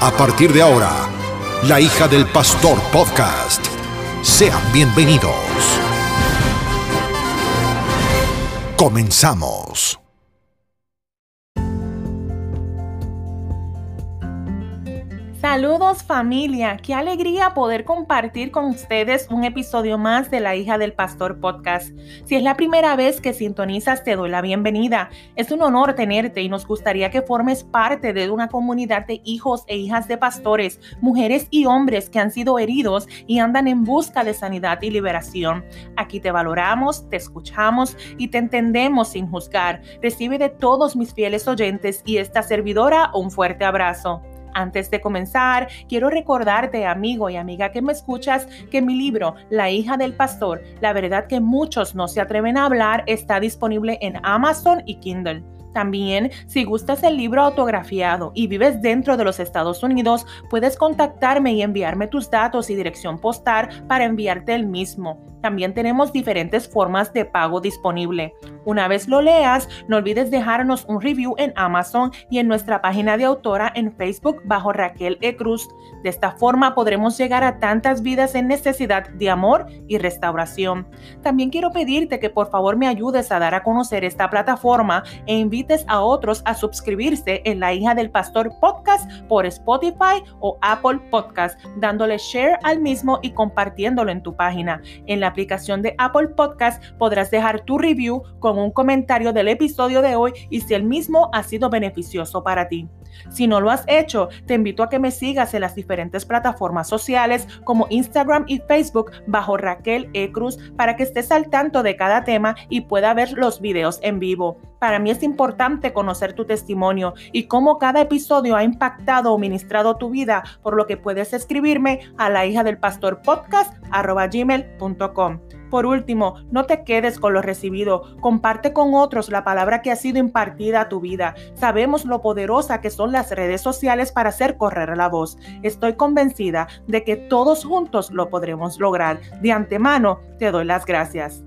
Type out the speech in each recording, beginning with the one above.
A partir de ahora, La hija del pastor podcast. Sean bienvenidos. Comenzamos. Saludos familia, qué alegría poder compartir con ustedes un episodio más de La hija del pastor podcast. Si es la primera vez que sintonizas, te doy la bienvenida. Es un honor tenerte y nos gustaría que formes parte de una comunidad de hijos e hijas de pastores, mujeres y hombres que han sido heridos y andan en busca de sanidad y liberación. Aquí te valoramos, te escuchamos y te entendemos sin juzgar. Recibe de todos mis fieles oyentes y esta servidora un fuerte abrazo. Antes de comenzar, quiero recordarte, amigo y amiga que me escuchas, que mi libro, La hija del pastor, la verdad que muchos no se atreven a hablar, está disponible en Amazon y Kindle. También, si gustas el libro autografiado y vives dentro de los Estados Unidos, puedes contactarme y enviarme tus datos y dirección postal para enviarte el mismo. También tenemos diferentes formas de pago disponible. Una vez lo leas, no olvides dejarnos un review en Amazon y en nuestra página de autora en Facebook bajo Raquel E. Cruz. De esta forma podremos llegar a tantas vidas en necesidad de amor y restauración. También quiero pedirte que por favor me ayudes a dar a conocer esta plataforma e invites a otros a suscribirse en La hija del pastor podcast por Spotify o Apple Podcast, dándole share al mismo y compartiéndolo en tu página. En la aplicación de Apple Podcast podrás dejar tu review con un comentario del episodio de hoy y si el mismo ha sido beneficioso para ti. Si no lo has hecho, te invito a que me sigas en las diferentes plataformas sociales como Instagram y Facebook bajo Raquel E. Cruz para que estés al tanto de cada tema y pueda ver los videos en vivo. Para mí es importante conocer tu testimonio y cómo cada episodio ha impactado o ministrado tu vida, por lo que puedes escribirme a la hija del pastor podcast gmail.com. Por último, no te quedes con lo recibido, comparte con otros la palabra que ha sido impartida a tu vida. Sabemos lo poderosa que son las redes sociales para hacer correr la voz. Estoy convencida de que todos juntos lo podremos lograr. De antemano, te doy las gracias.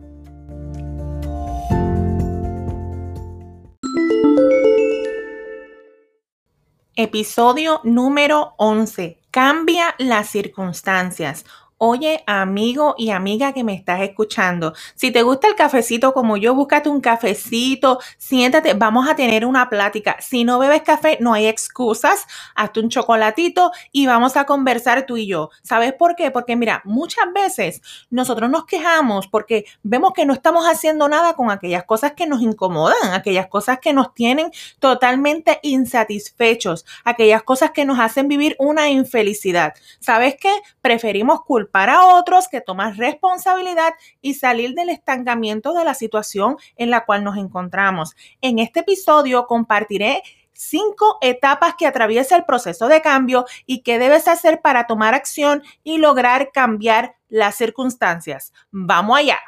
Episodio número 11. Cambia las circunstancias. Oye, amigo y amiga que me estás escuchando, si te gusta el cafecito como yo, búscate un cafecito, siéntate, vamos a tener una plática. Si no bebes café, no hay excusas, hazte un chocolatito y vamos a conversar tú y yo. ¿Sabes por qué? Porque mira, muchas veces nosotros nos quejamos porque vemos que no estamos haciendo nada con aquellas cosas que nos incomodan, aquellas cosas que nos tienen totalmente insatisfechos, aquellas cosas que nos hacen vivir una infelicidad. ¿Sabes qué? Preferimos culpar para otros que tomar responsabilidad y salir del estancamiento de la situación en la cual nos encontramos. En este episodio compartiré cinco etapas que atraviesa el proceso de cambio y qué debes hacer para tomar acción y lograr cambiar las circunstancias. Vamos allá.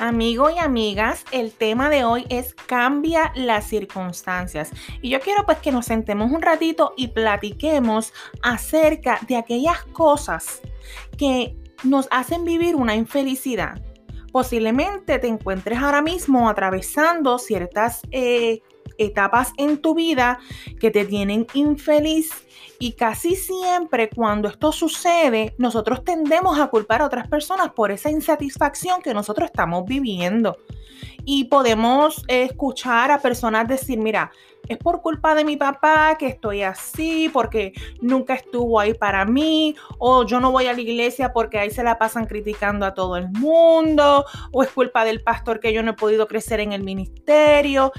Amigo y amigas, el tema de hoy es cambia las circunstancias. Y yo quiero pues que nos sentemos un ratito y platiquemos acerca de aquellas cosas que nos hacen vivir una infelicidad. Posiblemente te encuentres ahora mismo atravesando ciertas eh, etapas en tu vida que te tienen infeliz y casi siempre cuando esto sucede, nosotros tendemos a culpar a otras personas por esa insatisfacción que nosotros estamos viviendo. Y podemos escuchar a personas decir, mira, es por culpa de mi papá que estoy así, porque nunca estuvo ahí para mí, o yo no voy a la iglesia porque ahí se la pasan criticando a todo el mundo, o es culpa del pastor que yo no he podido crecer en el ministerio.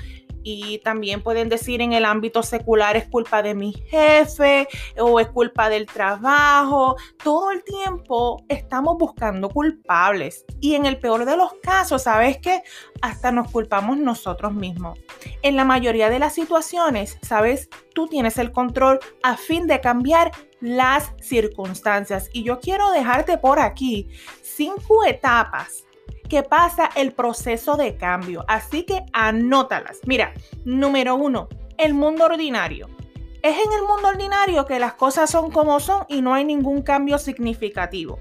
Y también pueden decir en el ámbito secular es culpa de mi jefe o es culpa del trabajo. Todo el tiempo estamos buscando culpables y en el peor de los casos, ¿sabes qué? Hasta nos culpamos nosotros mismos. En la mayoría de las situaciones, ¿sabes? Tú tienes el control a fin de cambiar las circunstancias. Y yo quiero dejarte por aquí cinco etapas que pasa el proceso de cambio. Así que anótalas. Mira, número uno, el mundo ordinario. Es en el mundo ordinario que las cosas son como son y no hay ningún cambio significativo.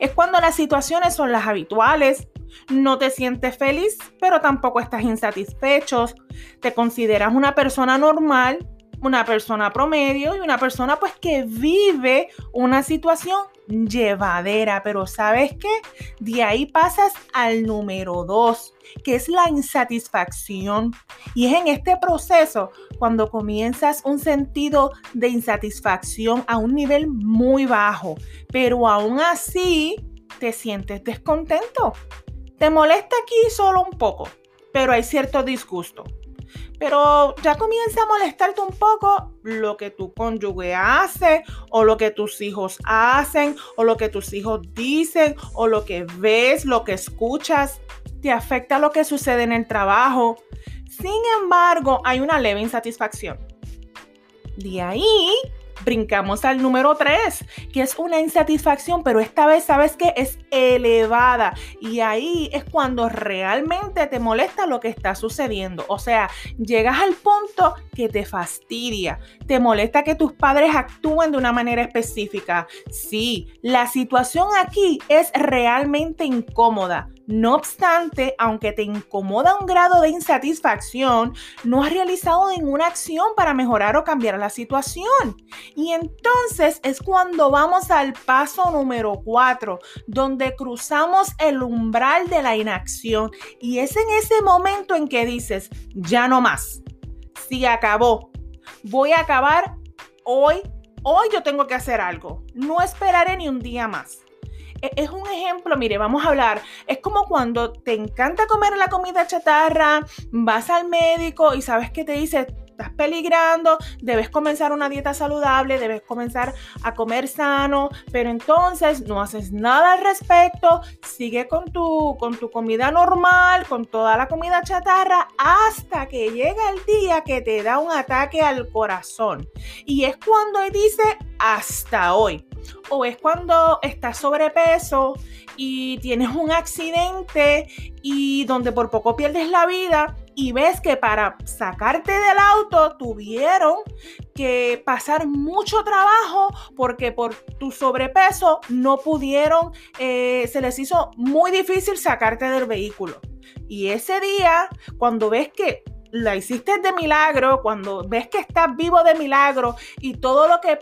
Es cuando las situaciones son las habituales, no te sientes feliz, pero tampoco estás insatisfecho, te consideras una persona normal, una persona promedio y una persona pues que vive una situación llevadera, pero ¿sabes qué? De ahí pasas al número dos, que es la insatisfacción. Y es en este proceso cuando comienzas un sentido de insatisfacción a un nivel muy bajo, pero aún así te sientes descontento. Te molesta aquí solo un poco, pero hay cierto disgusto. Pero ya comienza a molestarte un poco lo que tu cónyuge hace o lo que tus hijos hacen o lo que tus hijos dicen o lo que ves, lo que escuchas. Te afecta lo que sucede en el trabajo. Sin embargo, hay una leve insatisfacción. De ahí brincamos al número 3, que es una insatisfacción, pero esta vez sabes que es elevada. Y ahí es cuando realmente te molesta lo que está sucediendo. O sea, llegas al punto que te fastidia. Te molesta que tus padres actúen de una manera específica. Sí, la situación aquí es realmente incómoda. No obstante, aunque te incomoda un grado de insatisfacción, no has realizado ninguna acción para mejorar o cambiar la situación. Y entonces es cuando vamos al paso número 4, donde cruzamos el umbral de la inacción. Y es en ese momento en que dices, ya no más. Si acabó. Voy a acabar hoy. Hoy yo tengo que hacer algo. No esperaré ni un día más. E, es un ejemplo, mire, vamos a hablar, es como cuando te encanta comer la comida chatarra, vas al médico y sabes que te dice, estás peligrando, debes comenzar una dieta saludable, debes comenzar a comer sano, pero entonces no haces nada al respecto, sigue con tu, con tu comida normal, con toda la comida chatarra, hasta que llega el día que te da un ataque al corazón. Y es cuando dice hasta hoy o es cuando estás sobrepeso y tienes un accidente y donde por poco pierdes la vida y ves que para sacarte del auto tuvieron que pasar mucho trabajo porque por tu sobrepeso no pudieron, eh, se les hizo muy difícil sacarte del vehículo. Y ese día, cuando ves que la hiciste de milagro, cuando ves que estás vivo de milagro y todo lo que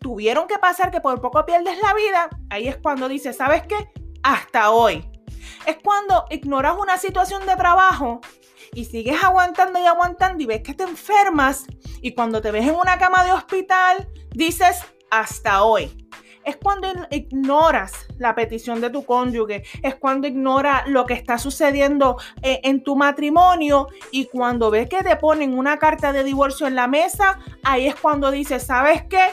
tuvieron que pasar que por poco pierdes la vida, ahí es cuando dices, ¿sabes qué? Hasta hoy. Es cuando ignoras una situación de trabajo y sigues aguantando y aguantando y ves que te enfermas y cuando te ves en una cama de hospital, dices, hasta hoy. Es cuando ignoras la petición de tu cónyuge, es cuando ignoras lo que está sucediendo eh, en tu matrimonio y cuando ves que te ponen una carta de divorcio en la mesa, ahí es cuando dices, ¿sabes qué?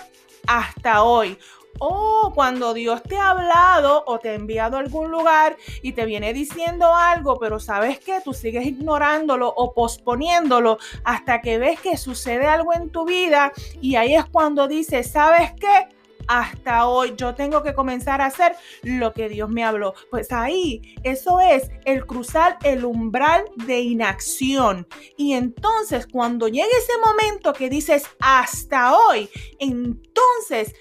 hasta hoy. O cuando Dios te ha hablado o te ha enviado a algún lugar y te viene diciendo algo, pero sabes que tú sigues ignorándolo o posponiéndolo hasta que ves que sucede algo en tu vida y ahí es cuando dices, ¿sabes qué? hasta hoy yo tengo que comenzar a hacer lo que Dios me habló. Pues ahí, eso es el cruzar el umbral de inacción. Y entonces cuando llegue ese momento que dices hasta hoy, entonces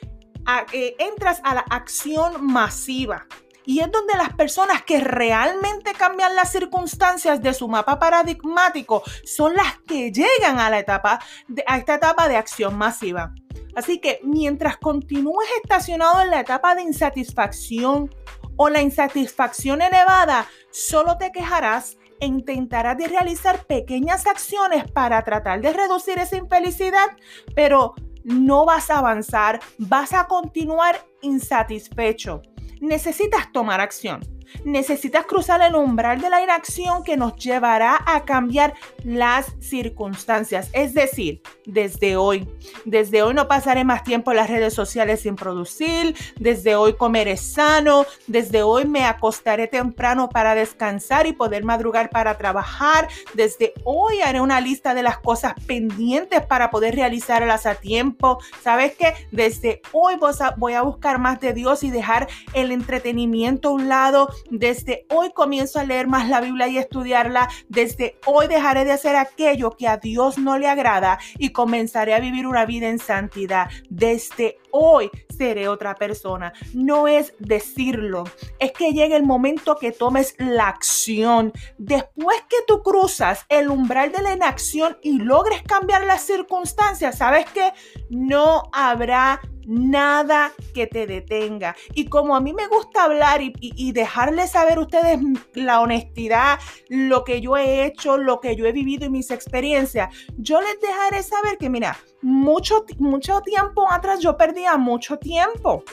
entras a la acción masiva. Y es donde las personas que realmente cambian las circunstancias de su mapa paradigmático son las que llegan a la etapa a esta etapa de acción masiva. Así que mientras continúes estacionado en la etapa de insatisfacción o la insatisfacción elevada, solo te quejarás e intentarás de realizar pequeñas acciones para tratar de reducir esa infelicidad, pero no vas a avanzar, vas a continuar insatisfecho. Necesitas tomar acción. Necesitas cruzar el umbral de la inacción que nos llevará a cambiar las circunstancias. Es decir, desde hoy, desde hoy no pasaré más tiempo en las redes sociales sin producir, desde hoy comeré sano, desde hoy me acostaré temprano para descansar y poder madrugar para trabajar, desde hoy haré una lista de las cosas pendientes para poder realizarlas a tiempo. ¿Sabes qué? Desde hoy voy a buscar más de Dios y dejar el entretenimiento a un lado desde hoy comienzo a leer más la Biblia y estudiarla. Desde hoy dejaré de hacer aquello que a Dios no le agrada y comenzaré a vivir una vida en santidad. Desde hoy seré otra persona. No es decirlo, es que llegue el momento que tomes la acción. Después que tú cruzas el umbral de la inacción y logres cambiar las circunstancias, ¿sabes que No habrá nada que te detenga. Y como a mí me gusta hablar y, y, dejarles saber a ustedes la honestidad, lo que yo he hecho, lo que yo he vivido y mis experiencias, yo les dejaré saber que, mira, mucho, mucho tiempo atrás yo perdía mucho tiempo.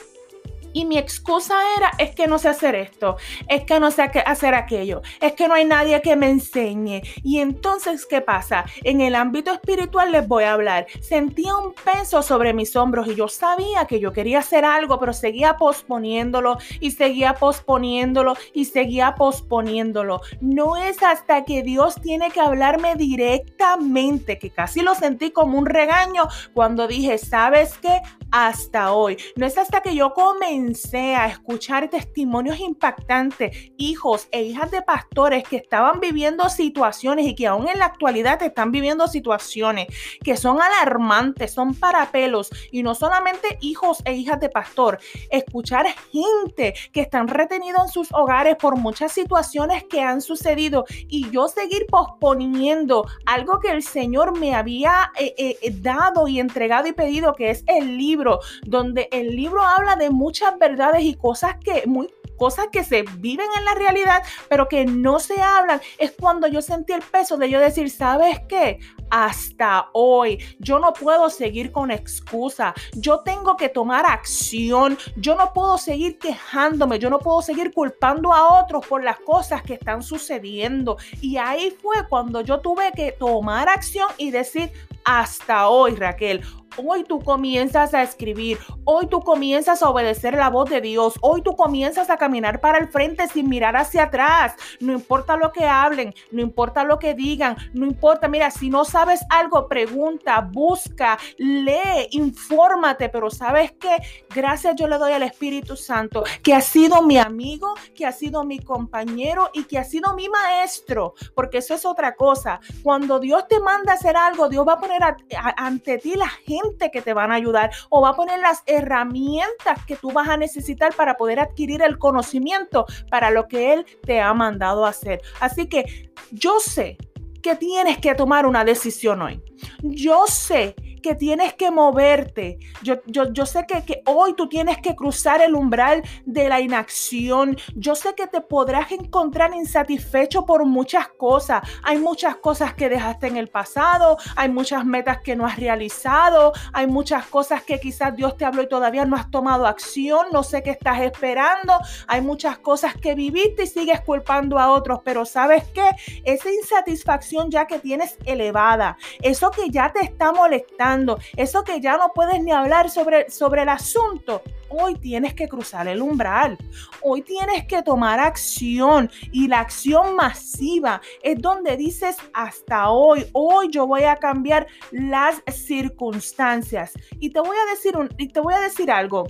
Y mi excusa era, es que no sé hacer esto, es que no sé hacer aquello, es que no hay nadie que me enseñe. Y entonces, ¿qué pasa? En el ámbito espiritual les voy a hablar. Sentía un peso sobre mis hombros y yo sabía que yo quería hacer algo, pero seguía posponiéndolo y seguía posponiéndolo y seguía posponiéndolo. No es hasta que Dios tiene que hablarme directamente, que casi lo sentí como un regaño cuando dije, ¿sabes qué? Hasta hoy. No es hasta que yo comencé a escuchar testimonios impactantes, hijos e hijas de pastores que estaban viviendo situaciones y que aún en la actualidad están viviendo situaciones que son alarmantes, son para pelos y no solamente hijos e hijas de pastor, escuchar gente que están retenidos en sus hogares por muchas situaciones que han sucedido y yo seguir posponiendo algo que el Señor me había eh, eh, dado y entregado y pedido, que es el libro, donde el libro habla de verdades y cosas que muy cosas que se viven en la realidad, pero que no se hablan, es cuando yo sentí el peso de yo decir, ¿sabes qué? Hasta hoy yo no puedo seguir con excusa, yo tengo que tomar acción, yo no puedo seguir quejándome, yo no puedo seguir culpando a otros por las cosas que están sucediendo. Y ahí fue cuando yo tuve que tomar acción y decir, hasta hoy, Raquel. Hoy tú comienzas a escribir, hoy tú comienzas a obedecer la voz de Dios, hoy tú comienzas a caminar para el frente sin mirar hacia atrás. No importa lo que hablen, no importa lo que digan, no importa, mira, si no sabes algo, pregunta, busca, lee, infórmate, pero sabes que gracias yo le doy al Espíritu Santo, que ha sido mi amigo, que ha sido mi compañero y que ha sido mi maestro, porque eso es otra cosa. Cuando Dios te manda a hacer algo, Dios va a poner ante ti la gente que te van a ayudar o va a poner las herramientas que tú vas a necesitar para poder adquirir el conocimiento para lo que Él te ha mandado hacer. Así que yo sé que tienes que tomar una decisión hoy. Yo sé que tienes que moverte. Yo, yo, sé que, que, hoy tú tienes que cruzar el umbral de la inacción. Yo sé que te podrás encontrar insatisfecho por muchas cosas. Hay muchas cosas que dejaste en el pasado, hay muchas metas que no has realizado, hay muchas cosas que quizás Dios te habló y todavía no has tomado acción, no sé qué estás esperando, hay muchas cosas que viviste y sigues culpando a otros, pero ¿sabes qué? Esa insatisfacción ya que tienes elevada, eso que ya te está molestando, eso que ya no puedes ni hablar sobre, sobre el asunto, hoy tienes que cruzar el umbral. Hoy tienes que tomar acción y la acción masiva es donde dices hasta hoy, hoy yo voy a cambiar las circunstancias. Y te voy a decir un, y te voy a decir algo.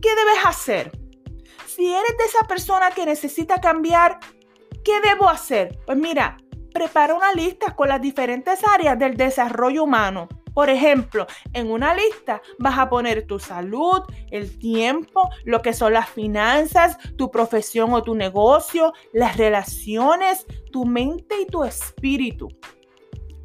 ¿Qué debes hacer? Si eres de esa persona que necesita cambiar, ¿qué debo hacer? Pues mira, prepara una lista con las diferentes áreas del desarrollo humano por ejemplo, en una lista vas a poner tu salud, el tiempo, lo que son las finanzas, tu profesión o tu negocio, las relaciones, tu mente y tu espíritu.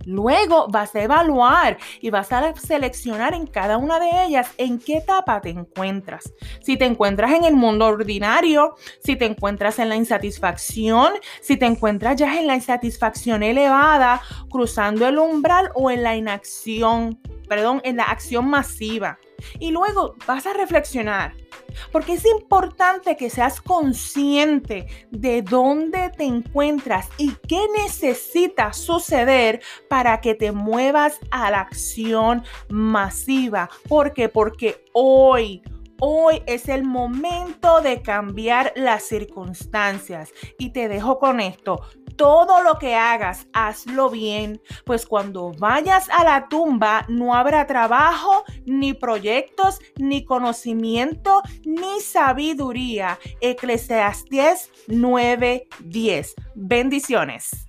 Luego vas a evaluar y vas a seleccionar en cada una de ellas en qué etapa te encuentras. Si te encuentras en el mundo ordinario, si te encuentras en la insatisfacción, si te encuentras ya en la insatisfacción elevada, cruzando el umbral o en la inacción, perdón, en la acción masiva. Y luego vas a reflexionar. Porque es importante que seas consciente de dónde te encuentras y qué necesita suceder para que te muevas a la acción masiva. ¿Por qué? Porque hoy, Hoy es el momento de cambiar las circunstancias. Y te dejo con esto. Todo lo que hagas, hazlo bien, pues cuando vayas a la tumba no habrá trabajo, ni proyectos, ni conocimiento, ni sabiduría. Eclesiastés 9:10. Bendiciones.